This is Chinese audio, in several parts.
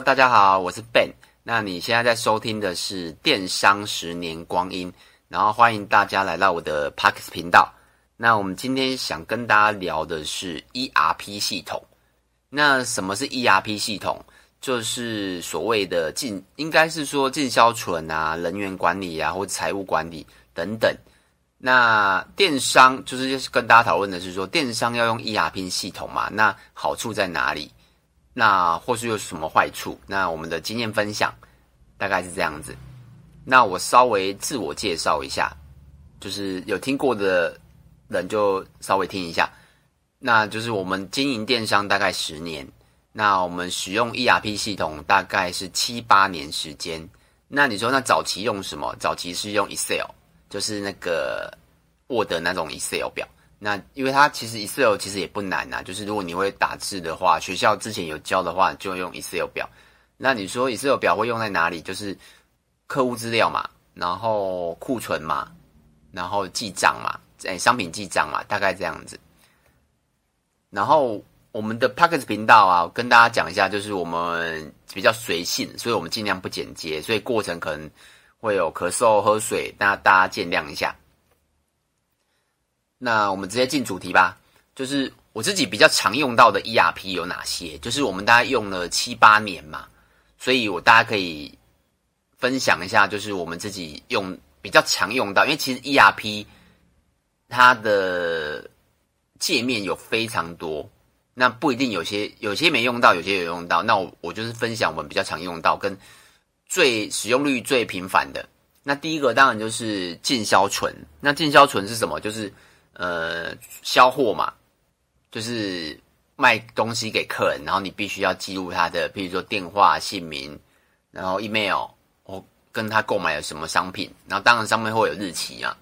大家好，我是 Ben。那你现在在收听的是电商十年光阴，然后欢迎大家来到我的 Podcast 频道。那我们今天想跟大家聊的是 ERP 系统。那什么是 ERP 系统？就是所谓的进，应该是说进销存啊、人员管理啊，或财务管理等等。那电商就是跟大家讨论的是说，电商要用 ERP 系统嘛？那好处在哪里？那或是有什么坏处？那我们的经验分享大概是这样子。那我稍微自我介绍一下，就是有听过的人就稍微听一下。那就是我们经营电商大概十年，那我们使用 ERP 系统大概是七八年时间。那你说那早期用什么？早期是用 Excel，就是那个 Word 那种 Excel 表。那因为它其实 Excel 其实也不难呐，就是如果你会打字的话，学校之前有教的话，就用 Excel 表。那你说 Excel 表会用在哪里？就是客户资料嘛，然后库存嘛，然后记账嘛，哎，商品记账嘛，大概这样子。然后我们的 Podcast 频道啊，跟大家讲一下，就是我们比较随性，所以我们尽量不剪接，所以过程可能会有咳嗽、喝水，那大家见谅一下。那我们直接进主题吧，就是我自己比较常用到的 ERP 有哪些？就是我们大概用了七八年嘛，所以我大家可以分享一下，就是我们自己用比较常用到，因为其实 ERP 它的界面有非常多，那不一定有些有些没用到，有些有用到。那我我就是分享我们比较常用到跟最使用率最频繁的。那第一个当然就是进销存，那进销存是什么？就是呃，销货嘛，就是卖东西给客人，然后你必须要记录他的，譬如说电话、姓名，然后 email，我跟他购买了什么商品，然后当然上面会有日期啊。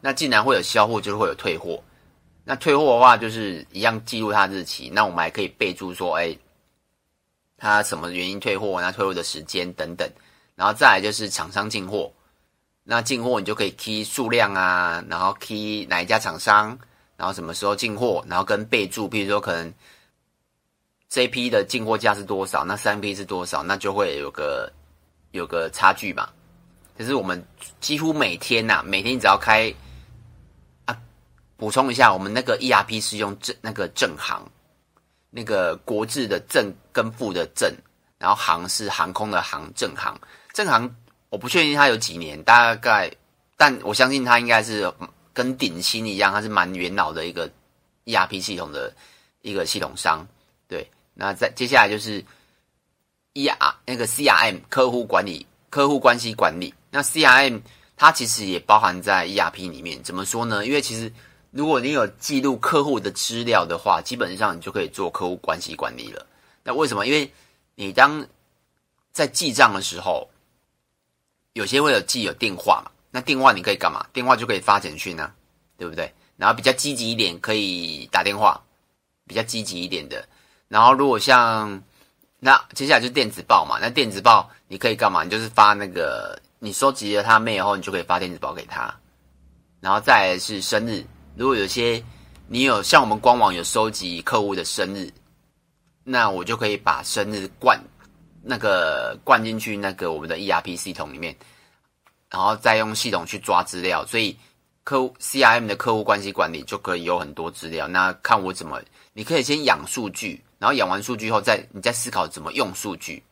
那既然会有销货，就是会有退货。那退货的话，就是一样记录他日期。那我们还可以备注说，哎，他什么原因退货，那退货的时间等等。然后再来就是厂商进货。那进货你就可以 key 数量啊，然后 key 哪一家厂商，然后什么时候进货，然后跟备注，比如说可能这批的进货价是多少，那三批是多少，那就会有个有个差距嘛。就是我们几乎每天呐、啊，每天只要开啊，补充一下，我们那个 ERP 是用正那个正行，那个国字的正跟负的正，然后行是航空的航，正行，正行。我不确定它有几年，大概，但我相信它应该是跟鼎新一样，它是蛮元老的一个 ERP 系统的一个系统商。对，那再接下来就是 ER 那个 CRM 客户管理、客户关系管理。那 CRM 它其实也包含在 ERP 里面。怎么说呢？因为其实如果你有记录客户的资料的话，基本上你就可以做客户关系管理了。那为什么？因为你当在记账的时候。有些会有记有电话嘛，那电话你可以干嘛？电话就可以发简讯啊，对不对？然后比较积极一点，可以打电话，比较积极一点的。然后如果像那接下来就是电子报嘛，那电子报你可以干嘛？你就是发那个你收集了他 mail 后，你就可以发电子报给他。然后再是生日，如果有些你有像我们官网有收集客户的生日，那我就可以把生日灌。那个灌进去那个我们的 ERP 系统里面，然后再用系统去抓资料，所以客户 CRM 的客户关系管理就可以有很多资料。那看我怎么，你可以先养数据，然后养完数据后再你再思考怎么用数据。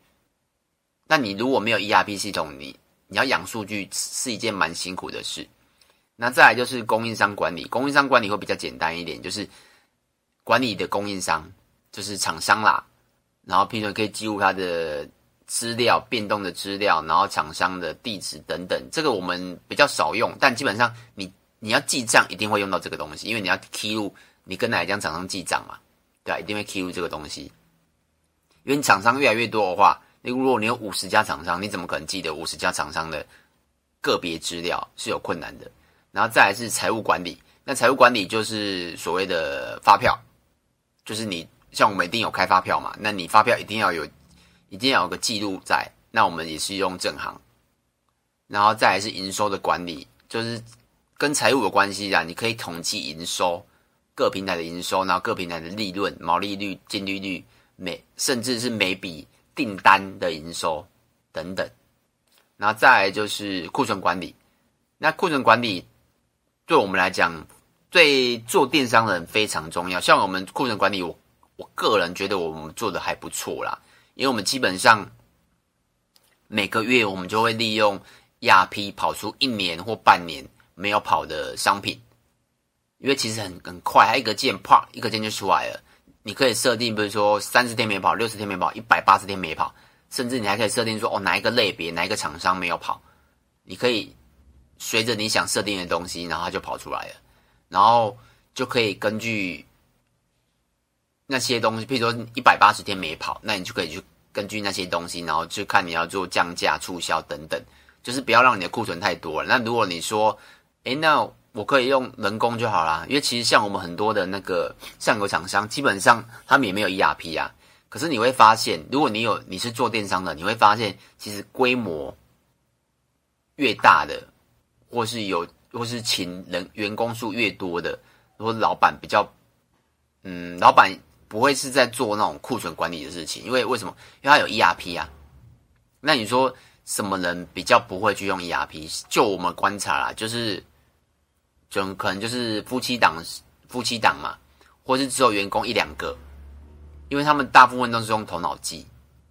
那你如果没有 ERP 系统，你你要养数据是一件蛮辛苦的事。那再来就是供应商管理，供应商管理会比较简单一点，就是管理的供应商就是厂商啦。然后平时可以记录它的资料、变动的资料，然后厂商的地址等等。这个我们比较少用，但基本上你你要记账，一定会用到这个东西，因为你要记录你跟哪一家厂商记账嘛，对吧？一定会记录这个东西。因为厂商越来越多的话，那如果你有五十家厂商，你怎么可能记得五十家厂商的个别资料是有困难的。然后再来是财务管理，那财务管理就是所谓的发票，就是你。像我们一定有开发票嘛，那你发票一定要有，一定要有个记录在。那我们也是用正行，然后再来是营收的管理，就是跟财务有关系的。你可以统计营收，各平台的营收，然后各平台的利润、毛利率、净利率，每甚至是每笔订单的营收等等。然后再来就是库存管理。那库存管理对我们来讲，对做电商的人非常重要。像我们库存管理，我我个人觉得我们做的还不错啦，因为我们基本上每个月我们就会利用亚批跑出一年或半年没有跑的商品，因为其实很很快，它一个键啪一个键就出来了。你可以设定，比如说三十天没跑、六十天没跑、一百八十天没跑，甚至你还可以设定说哦，哪一个类别、哪一个厂商没有跑，你可以。随着你想设定的东西，然后它就跑出来了，然后就可以根据那些东西，譬如说一百八十天没跑，那你就可以去根据那些东西，然后去看你要做降价、促销等等，就是不要让你的库存太多了。那如果你说，诶，那我可以用人工就好啦，因为其实像我们很多的那个上游厂商，基本上他们也没有 ERP 啊。可是你会发现，如果你有你是做电商的，你会发现其实规模越大的。或是有，或是请人员工数越多的，或老板比较，嗯，老板不会是在做那种库存管理的事情，因为为什么？因为他有 ERP 啊。那你说什么人比较不会去用 ERP？就我们观察啦，就是，就可能就是夫妻档，夫妻档嘛，或是只有员工一两个，因为他们大部分都是用头脑记，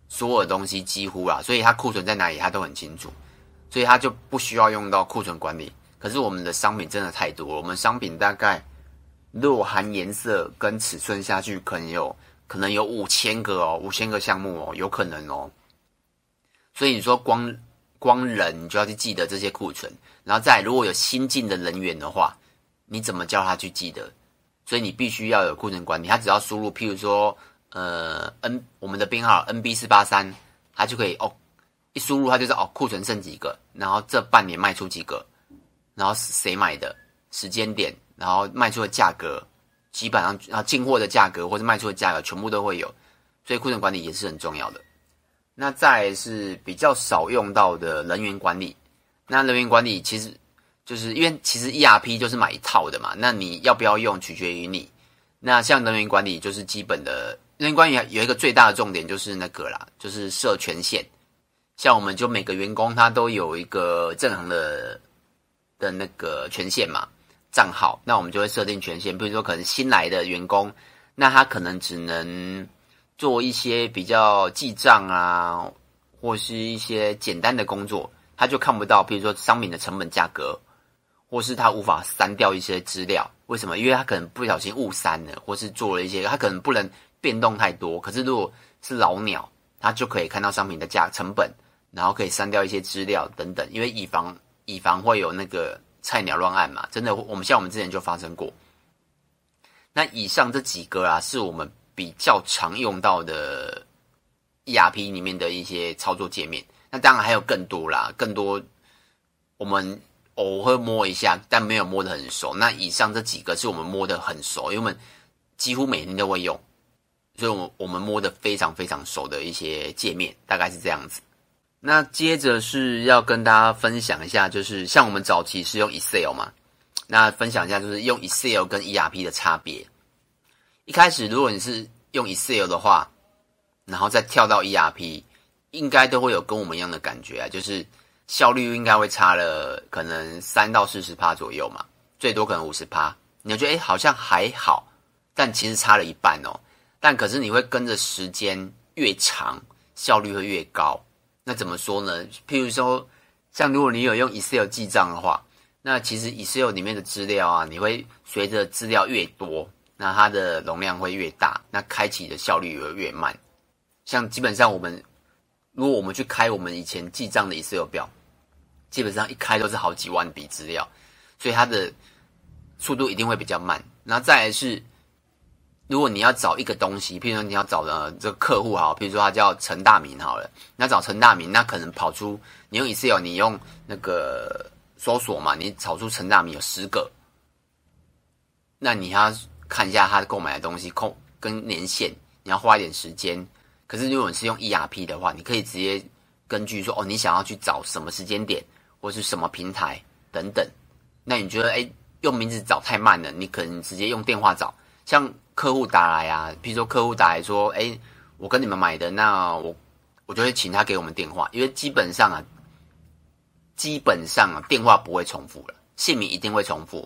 所有东西几乎啦，所以他库存在哪里他都很清楚。所以他就不需要用到库存管理。可是我们的商品真的太多了，我们商品大概如果含颜色跟尺寸下去，可能有可能有五千个哦，五千个项目哦，有可能哦。所以你说光光人，你就要去记得这些库存，然后再如果有新进的人员的话，你怎么叫他去记得？所以你必须要有库存管理。他只要输入，譬如说呃 N 我们的编号 NB 四八三，他就可以哦。一输入，他就是哦，库存剩几个，然后这半年卖出几个，然后谁买的时间点，然后卖出的价格，基本上然后进货的价格或者卖出的价格全部都会有，所以库存管理也是很重要的。那再是比较少用到的人员管理，那人员管理其实就是因为其实 ERP 就是买一套的嘛，那你要不要用取决于你。那像人员管理就是基本的人员管理有一个最大的重点就是那个啦，就是设权限。像我们就每个员工他都有一个正常的的那个权限嘛，账号，那我们就会设定权限，比如说可能新来的员工，那他可能只能做一些比较记账啊，或是一些简单的工作，他就看不到，比如说商品的成本价格，或是他无法删掉一些资料，为什么？因为他可能不小心误删了，或是做了一些，他可能不能变动太多。可是如果是老鸟，他就可以看到商品的价成本。然后可以删掉一些资料等等，因为以防以防会有那个菜鸟乱按嘛，真的，我们像我们之前就发生过。那以上这几个啊，是我们比较常用到的 ERP 里面的一些操作界面。那当然还有更多啦，更多我们偶尔摸一下，但没有摸得很熟。那以上这几个是我们摸得很熟，因为我们几乎每天都会用，所以我我们摸得非常非常熟的一些界面，大概是这样子。那接着是要跟大家分享一下，就是像我们早期是用 Excel 嘛，那分享一下就是用 Excel 跟 ERP 的差别。一开始如果你是用 Excel 的话，然后再跳到 ERP，应该都会有跟我们一样的感觉啊，就是效率应该会差了可能三到四十趴左右嘛，最多可能五十趴。你就觉得诶好像还好，但其实差了一半哦。但可是你会跟着时间越长，效率会越高。那怎么说呢？譬如说，像如果你有用 Excel 记账的话，那其实 Excel 里面的资料啊，你会随着资料越多，那它的容量会越大，那开启的效率也会越慢。像基本上我们，如果我们去开我们以前记账的 Excel 表，基本上一开都是好几万笔资料，所以它的速度一定会比较慢。然后再来是。如果你要找一个东西，譬如说你要找的这个客户好，譬如说他叫陈大明好了，你要找陈大明，那可能跑出你用 Excel，你用那个搜索嘛，你找出陈大明有十个，那你要看一下他购买的东西，空跟年限，你要花一点时间。可是如果你是用 ERP 的话，你可以直接根据说哦，你想要去找什么时间点，或是什么平台等等，那你觉得诶用名字找太慢了，你可能直接用电话找，像。客户打来啊，譬如说客户打来说，哎，我跟你们买的，那我我就会请他给我们电话，因为基本上啊，基本上啊，电话不会重复了，姓名一定会重复，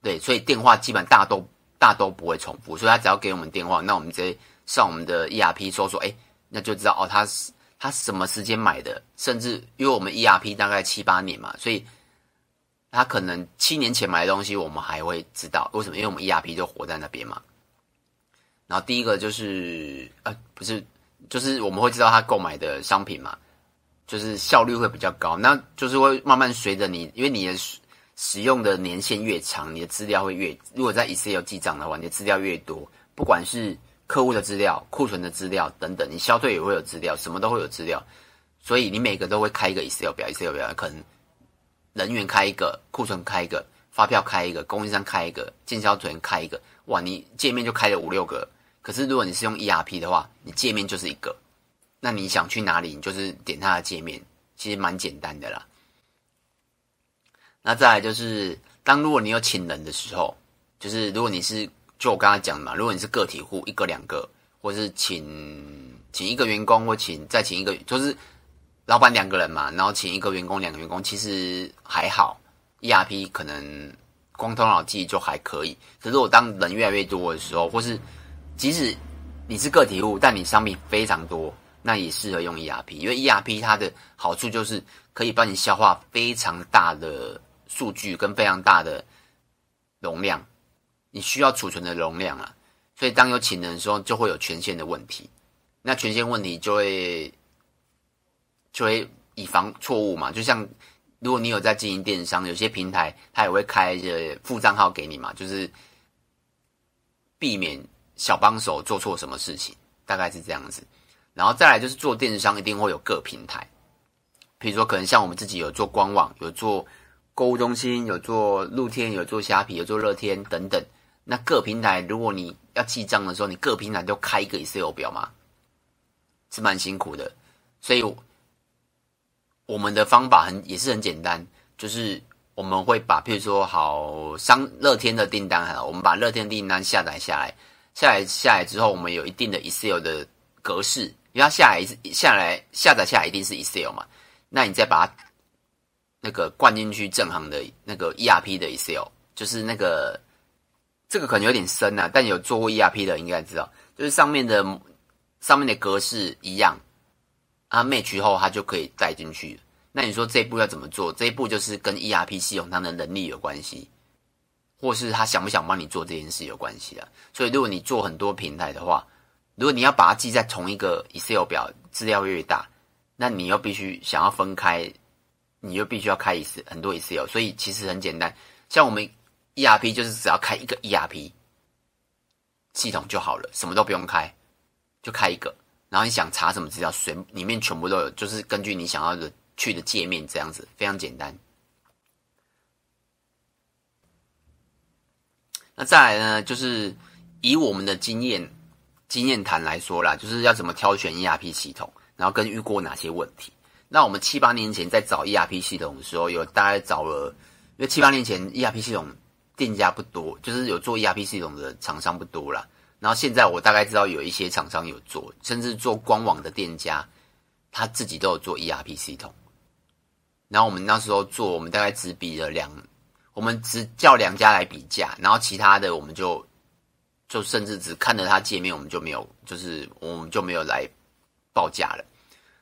对，所以电话基本大都大都不会重复，所以他只要给我们电话，那我们直接上我们的 ERP 搜索，哎，那就知道哦，他是他什么时间买的，甚至因为我们 ERP 大概七八年嘛，所以他可能七年前买的东西，我们还会知道为什么？因为我们 ERP 就活在那边嘛。然后第一个就是，呃，不是，就是我们会知道他购买的商品嘛，就是效率会比较高。那就是会慢慢随着你，因为你的使用的年限越长，你的资料会越，如果在 Excel 记账的话，你的资料越多，不管是客户的资料、库存的资料等等，你消退也会有资料，什么都会有资料。所以你每个都会开一个 Excel 表，Excel 表可能人员开一个，库存开一个，发票开一个，供应商开一个，进销存开一个，哇，你界面就开了五六个。可是如果你是用 ERP 的话，你界面就是一个，那你想去哪里，你就是点它的界面，其实蛮简单的啦。那再来就是，当如果你有请人的时候，就是如果你是就我刚才讲的嘛，如果你是个体户，一个两个，或是请请一个员工，或请再请一个，就是老板两个人嘛，然后请一个员工，两个员工，其实还好，ERP 可能光头脑记忆就还可以。可是我当人越来越多的时候，或是即使你是个体户，但你商品非常多，那也适合用 ERP，因为 ERP 它的好处就是可以帮你消化非常大的数据跟非常大的容量，你需要储存的容量啊，所以当有请人的时候，就会有权限的问题，那权限问题就会就会以防错误嘛，就像如果你有在经营电商，有些平台它也会开一些副账号给你嘛，就是避免。小帮手做错什么事情，大概是这样子，然后再来就是做电商一定会有各平台，比如说可能像我们自己有做官网，有做购物中心，有做露天，有做虾皮，有做乐天等等。那各平台如果你要记账的时候，你各平台都开一个 Excel 表嘛，是蛮辛苦的。所以我们的方法很也是很简单，就是我们会把譬如说好商乐天的订单，好，我们把乐天订单下载下来。下来下来之后，我们有一定的 Excel 的格式，因为它下来下来下载下来一定是 Excel 嘛，那你再把它那个灌进去正行的那个 ERP 的 Excel，就是那个这个可能有点深啊，但有做过 ERP 的应该知道，就是上面的上面的格式一样，啊 match 后它就可以带进去。那你说这一步要怎么做？这一步就是跟 ERP 系统它的能力有关系。或是他想不想帮你做这件事有关系啊，所以如果你做很多平台的话，如果你要把它记在同一个 Excel 表，资料越大，那你又必须想要分开，你又必须要开一次很多 Excel，所以其实很简单，像我们 ERP 就是只要开一个 ERP 系统就好了，什么都不用开，就开一个，然后你想查什么资料，随里面全部都有，就是根据你想要的去的界面这样子，非常简单。那再来呢，就是以我们的经验经验谈来说啦，就是要怎么挑选 ERP 系统，然后跟遇过哪些问题。那我们七八年前在找 ERP 系统的时候，有大概找了，因为七八年前 ERP 系统店家不多，就是有做 ERP 系统的厂商不多啦。然后现在我大概知道有一些厂商有做，甚至做官网的店家，他自己都有做 ERP 系统。然后我们那时候做，我们大概只比了两。我们只叫两家来比价，然后其他的我们就就甚至只看了它界面，我们就没有，就是我们就没有来报价了。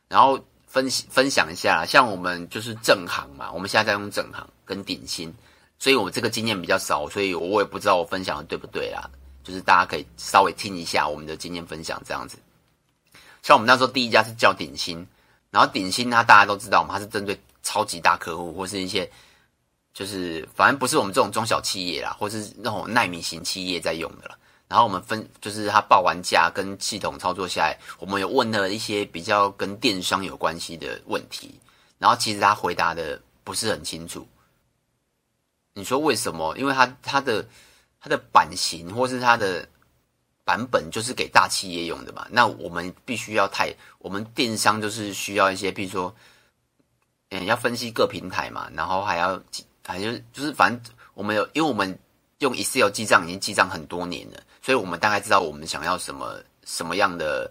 然后分分享一下，像我们就是正行嘛，我们现在在用正行跟鼎新，所以我这个经验比较少，所以我也不知道我分享的对不对啦。就是大家可以稍微听一下我们的经验分享这样子。像我们那时候第一家是叫鼎新，然后鼎新它大家都知道嘛，它是针对超级大客户或是一些。就是反正不是我们这种中小企业啦，或是那种耐米型企业在用的了。然后我们分，就是他报完价跟系统操作下来，我们有问了一些比较跟电商有关系的问题，然后其实他回答的不是很清楚。你说为什么？因为他他的他的版型或是他的版本就是给大企业用的嘛。那我们必须要太，我们电商就是需要一些，比如说，嗯，要分析各平台嘛，然后还要。反正就是，反正我们有，因为我们用 Excel 记账已经记账很多年了，所以我们大概知道我们想要什么什么样的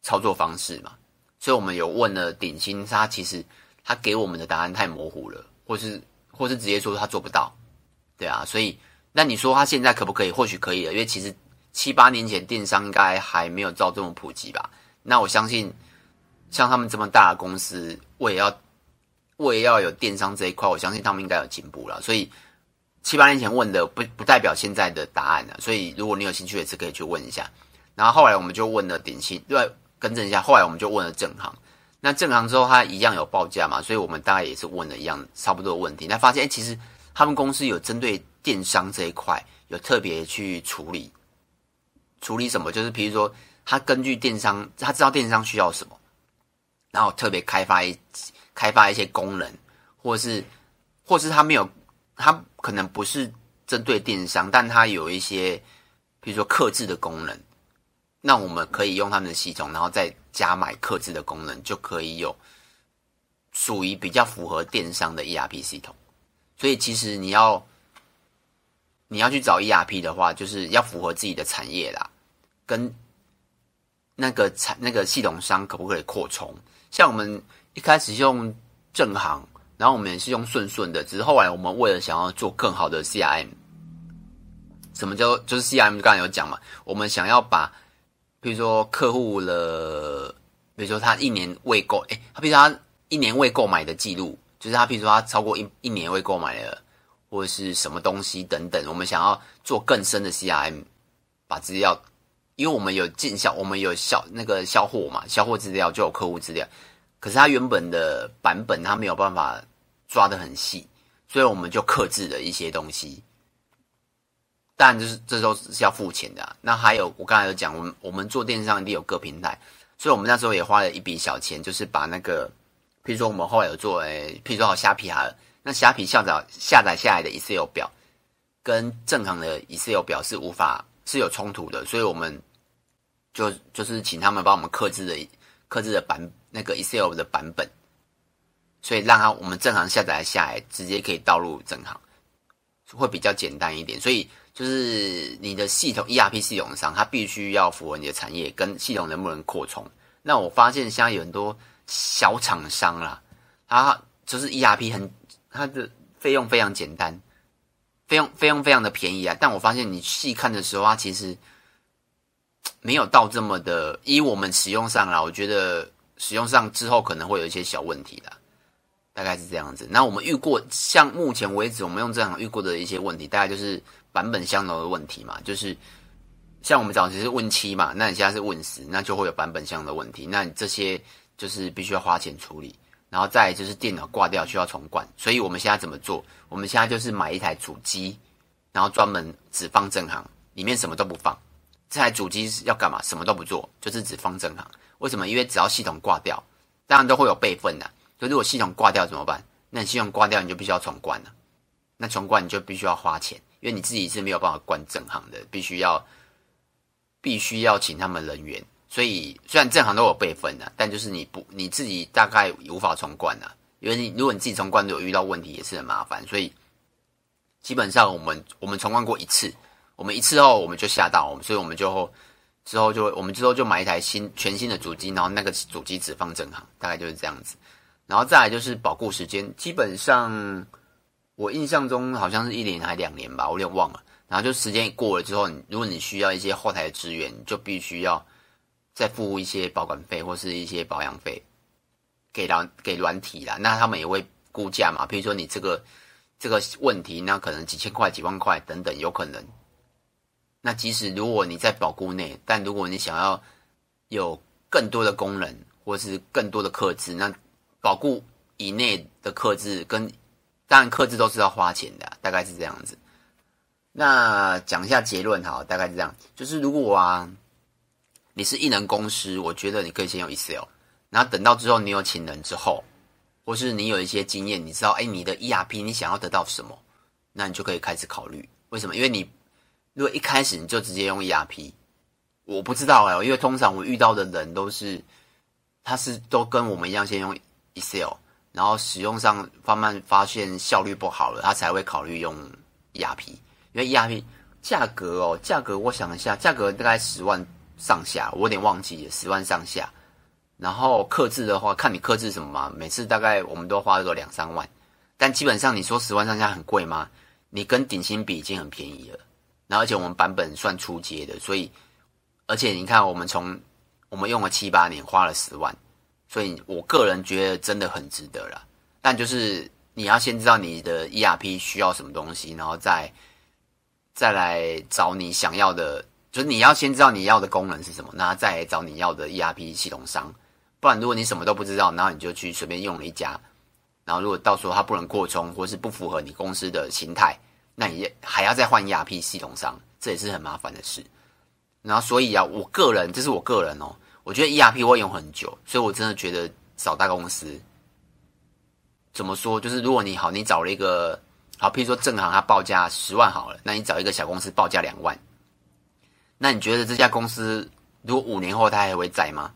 操作方式嘛。所以我们有问了鼎新，他其实他给我们的答案太模糊了，或是或是直接说他做不到，对啊，所以那你说他现在可不可以？或许可以了，因为其实七八年前电商应该还没有照这么普及吧。那我相信像他们这么大的公司，我也要我也要有电商这一块，我相信他们应该有进步了。所以七八年前问的不不代表现在的答案了。所以如果你有兴趣，也是可以去问一下。然后后来我们就问了鼎新，对，更正一下。后来我们就问了正行，那正行之后他一样有报价嘛，所以我们大概也是问了一样差不多的问题。那发现，哎，其实他们公司有针对电商这一块有特别去处理，处理什么？就是比如说，他根据电商，他知道电商需要什么，然后特别开发一开发一些功能，或是或是他没有，他可能不是针对电商，但他有一些，比如说克制的功能。那我们可以用他们的系统，然后再加买克制的功能，就可以有属于比较符合电商的 ERP 系统。所以其实你要你要去找 ERP 的话，就是要符合自己的产业啦，跟那个产那个系统商可不可以扩充？像我们一开始用正行，然后我们也是用顺顺的，只是后来我们为了想要做更好的 CRM，什么叫就是 CRM？刚才有讲嘛，我们想要把比如说客户的，比如说他一年未购，诶，他比如说他一年未购买的记录，就是他比如说他超过一一年未购买了，或者是什么东西等等，我们想要做更深的 CRM，把资料，因为我们有进销，我们有销那个销货嘛，销货资料就有客户资料，可是它原本的版本它没有办法抓得很细，所以我们就克制了一些东西。当然，就是这都是要付钱的。那还有，我刚才有讲，我们我们做电商一定有各平台，所以我们那时候也花了一笔小钱，就是把那个，譬如说我们后来有做，诶，譬如说好虾皮啊，那虾皮下载下载下来的 Excel 表，跟正常的 Excel 表是无法是有冲突的，所以我们就就是请他们帮我们克制的克制的版那个 Excel 的版本，所以让他我们正常下载下来，直接可以导入正行，会比较简单一点，所以。就是你的系统 ERP 系统上，它必须要符合你的产业跟系统能不能扩充。那我发现现在有很多小厂商啦，他就是 ERP 很它的费用非常简单，费用费用非常的便宜啊。但我发现你细看的时候，它其实没有到这么的。以我们使用上啦，我觉得使用上之后可能会有一些小问题的，大概是这样子。那我们遇过，像目前为止我们用这样遇过的一些问题，大概就是。版本相同的问题嘛，就是像我们早期是 Win 七嘛，那你现在是 Win 十，那就会有版本相同的问题。那你这些就是必须要花钱处理，然后再就是电脑挂掉需要重灌。所以我们现在怎么做？我们现在就是买一台主机，然后专门只放正行，里面什么都不放。这台主机是要干嘛？什么都不做，就是只放正行。为什么？因为只要系统挂掉，当然都会有备份的。就如果系统挂掉怎么办？那你系统挂掉你就必须要重灌了。那重灌你就必须要花钱。因为你自己是没有办法灌正行的，必须要必须要请他们人员，所以虽然正行都有备份的，但就是你不你自己大概无法重灌啊，因为你如果你自己重灌都有遇到问题，也是很麻烦。所以基本上我们我们重灌过一次，我们一次后我们就吓到我们，所以我们就之后就我们之后就买一台新全新的主机，然后那个主机只放正行，大概就是这样子。然后再来就是保固时间，基本上。我印象中好像是一年还两年吧，我有点忘了。然后就时间一过了之后，你如果你需要一些后台的资源，你就必须要再付一些保管费或是一些保养费给软给软体啦。那他们也会估价嘛，比如说你这个这个问题，那可能几千块、几万块等等，有可能。那即使如果你在保固内，但如果你想要有更多的功能或是更多的克制，那保固以内的克制跟当然，克制都是要花钱的，大概是这样子。那讲一下结论哈，大概是这样，就是如果啊，你是艺人公司，我觉得你可以先用 Excel，然后等到之后你有请人之后，或是你有一些经验，你知道，哎，你的 ERP 你想要得到什么，那你就可以开始考虑。为什么？因为你如果一开始你就直接用 ERP，我不知道哎，因为通常我遇到的人都是，他是都跟我们一样先用 Excel。然后使用上慢慢发现效率不好了，他才会考虑用 ERP。因为 ERP 价格哦，价格我想一下，价格大概十万上下，我有点忘记了，十万上下。然后克制的话，看你克制什么嘛，每次大概我们都花个两三万，但基本上你说十万上下很贵吗？你跟顶新比已经很便宜了，然后而且我们版本算初阶的，所以而且你看我们从我们用了七八年，花了十万，所以我个人觉得真的很值得啦。但就是你要先知道你的 ERP 需要什么东西，然后再再来找你想要的，就是你要先知道你要的功能是什么，然后再找你要的 ERP 系统商。不然，如果你什么都不知道，然后你就去随便用了一家，然后如果到时候它不能扩充，或是不符合你公司的形态，那你还要再换 ERP 系统商，这也是很麻烦的事。然后，所以啊，我个人，这是我个人哦，我觉得 ERP 会用很久，所以我真的觉得找大公司，怎么说？就是如果你好，你找了一个好，譬如说正行，它报价十万好了，那你找一个小公司报价两万，那你觉得这家公司如果五年后它还会在吗？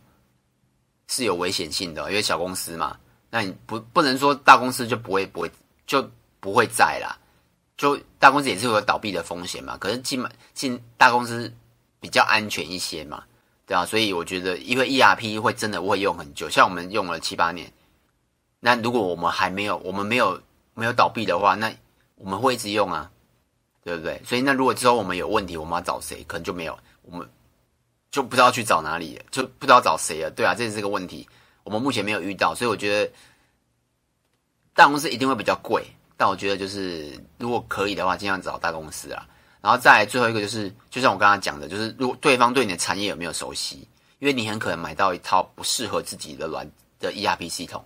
是有危险性的，因为小公司嘛，那你不不能说大公司就不会不会就不会在啦，就大公司也是有倒闭的风险嘛。可是进进大公司比较安全一些嘛，对啊，所以我觉得，因为 ERP 会真的会用很久，像我们用了七八年，那如果我们还没有我们没有没有倒闭的话，那我们会一直用啊，对不对？所以那如果之后我们有问题，我们要找谁？可能就没有我们。就不知道去找哪里，就不知道找谁了。对啊，这是个问题，我们目前没有遇到，所以我觉得大公司一定会比较贵。但我觉得就是如果可以的话，尽量找大公司啊。然后再来最后一个就是，就像我刚刚讲的，就是如果对方对你的产业有没有熟悉，因为你很可能买到一套不适合自己的软的 ERP 系统，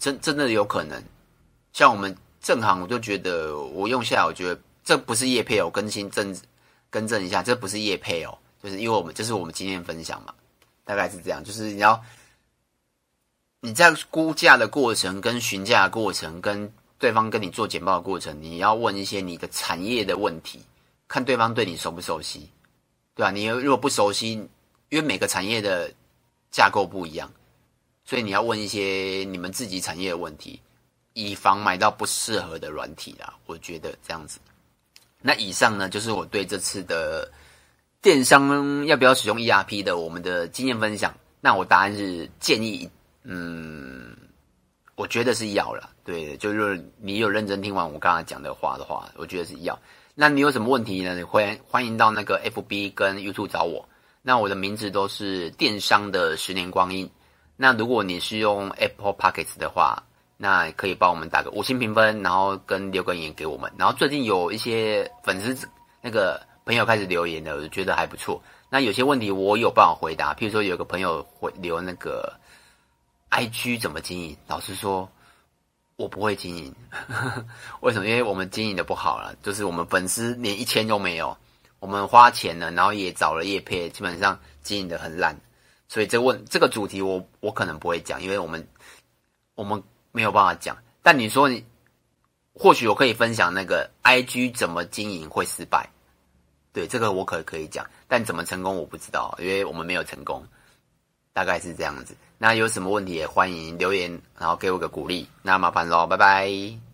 真真的有可能。像我们正行，我就觉得我用下来，我觉得这不是业配哦，更新正更正一下，这不是业配哦。就是因为我们这是我们经验分享嘛，大概是这样。就是你要你在估价的过程、跟询价过程、跟对方跟你做简报的过程，你要问一些你的产业的问题，看对方对你熟不熟悉，对吧？你如果不熟悉，因为每个产业的架构不一样，所以你要问一些你们自己产业的问题，以防买到不适合的软体啦。我觉得这样子。那以上呢，就是我对这次的。电商要不要使用 ERP 的？我们的经验分享，那我答案是建议，嗯，我觉得是要了。对，就是你有认真听完我刚才讲的话的话，我觉得是要。那你有什么问题呢？你欢欢迎到那个 FB 跟 YouTube 找我。那我的名字都是电商的十年光阴。那如果你是用 Apple Pockets 的话，那可以帮我们打个五星评分，然后跟留个言给我们。然后最近有一些粉丝那个。朋友开始留言了，我就觉得还不错。那有些问题我有办法回答，譬如说有个朋友回留那个 IG 怎么经营，老实说，我不会经营。为什么？因为我们经营的不好了，就是我们粉丝连一千都没有，我们花钱了，然后也找了业配，基本上经营的很烂。所以这问这个主题我我可能不会讲，因为我们我们没有办法讲。但你说你或许我可以分享那个 IG 怎么经营会失败。对，这个我可可以讲，但怎么成功我不知道，因为我们没有成功，大概是这样子。那有什么问题也欢迎留言，然后给我个鼓励。那麻烦喽，拜拜。